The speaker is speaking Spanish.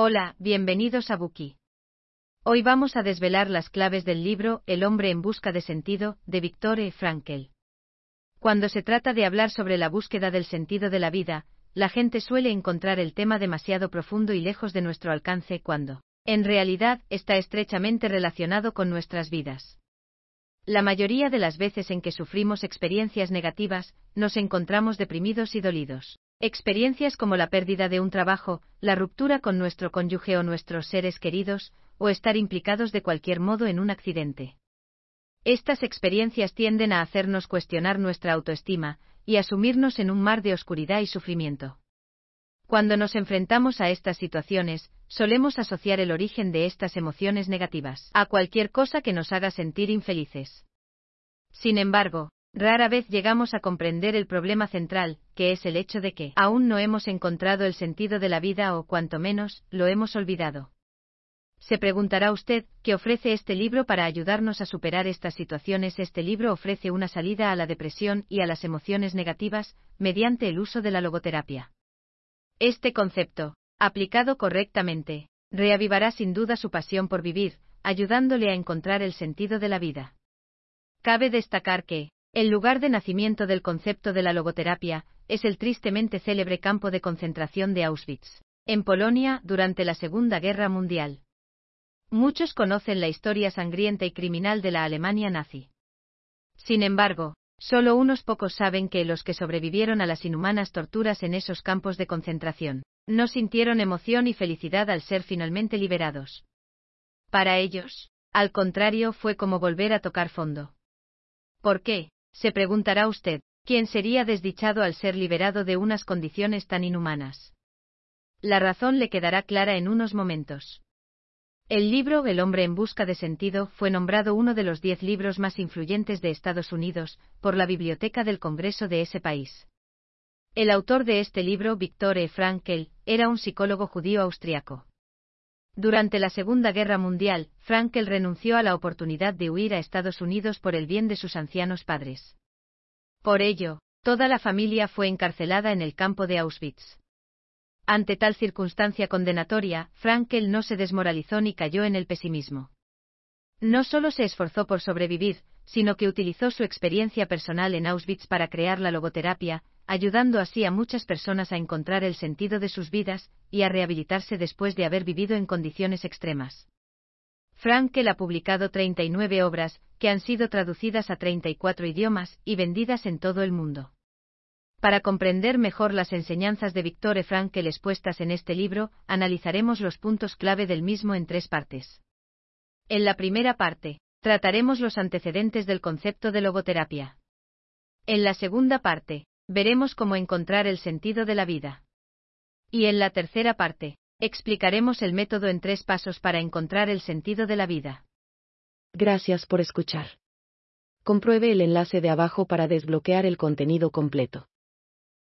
Hola, bienvenidos a Buki. Hoy vamos a desvelar las claves del libro El hombre en busca de sentido, de Victor Frankel. Cuando se trata de hablar sobre la búsqueda del sentido de la vida, la gente suele encontrar el tema demasiado profundo y lejos de nuestro alcance cuando, en realidad, está estrechamente relacionado con nuestras vidas. La mayoría de las veces en que sufrimos experiencias negativas, nos encontramos deprimidos y dolidos. Experiencias como la pérdida de un trabajo, la ruptura con nuestro cónyuge o nuestros seres queridos, o estar implicados de cualquier modo en un accidente. Estas experiencias tienden a hacernos cuestionar nuestra autoestima, y asumirnos en un mar de oscuridad y sufrimiento. Cuando nos enfrentamos a estas situaciones, solemos asociar el origen de estas emociones negativas a cualquier cosa que nos haga sentir infelices. Sin embargo, Rara vez llegamos a comprender el problema central, que es el hecho de que aún no hemos encontrado el sentido de la vida o cuanto menos, lo hemos olvidado. Se preguntará usted, ¿qué ofrece este libro para ayudarnos a superar estas situaciones? Este libro ofrece una salida a la depresión y a las emociones negativas, mediante el uso de la logoterapia. Este concepto, aplicado correctamente, reavivará sin duda su pasión por vivir, ayudándole a encontrar el sentido de la vida. Cabe destacar que, el lugar de nacimiento del concepto de la logoterapia es el tristemente célebre campo de concentración de Auschwitz, en Polonia, durante la Segunda Guerra Mundial. Muchos conocen la historia sangrienta y criminal de la Alemania nazi. Sin embargo, solo unos pocos saben que los que sobrevivieron a las inhumanas torturas en esos campos de concentración, no sintieron emoción y felicidad al ser finalmente liberados. Para ellos, al contrario, fue como volver a tocar fondo. ¿Por qué? Se preguntará usted, ¿quién sería desdichado al ser liberado de unas condiciones tan inhumanas? La razón le quedará clara en unos momentos. El libro El hombre en busca de sentido fue nombrado uno de los diez libros más influyentes de Estados Unidos por la Biblioteca del Congreso de ese país. El autor de este libro, Viktor E. Frankl, era un psicólogo judío austriaco. Durante la Segunda Guerra Mundial, Frankel renunció a la oportunidad de huir a Estados Unidos por el bien de sus ancianos padres. Por ello, toda la familia fue encarcelada en el campo de Auschwitz. Ante tal circunstancia condenatoria, Frankel no se desmoralizó ni cayó en el pesimismo. No solo se esforzó por sobrevivir, sino que utilizó su experiencia personal en Auschwitz para crear la logoterapia, ayudando así a muchas personas a encontrar el sentido de sus vidas y a rehabilitarse después de haber vivido en condiciones extremas. Frankel ha publicado 39 obras, que han sido traducidas a 34 idiomas y vendidas en todo el mundo. Para comprender mejor las enseñanzas de Victor Frankel expuestas en este libro, analizaremos los puntos clave del mismo en tres partes. En la primera parte, trataremos los antecedentes del concepto de logoterapia. En la segunda parte, veremos cómo encontrar el sentido de la vida. Y en la tercera parte, explicaremos el método en tres pasos para encontrar el sentido de la vida. Gracias por escuchar. Compruebe el enlace de abajo para desbloquear el contenido completo.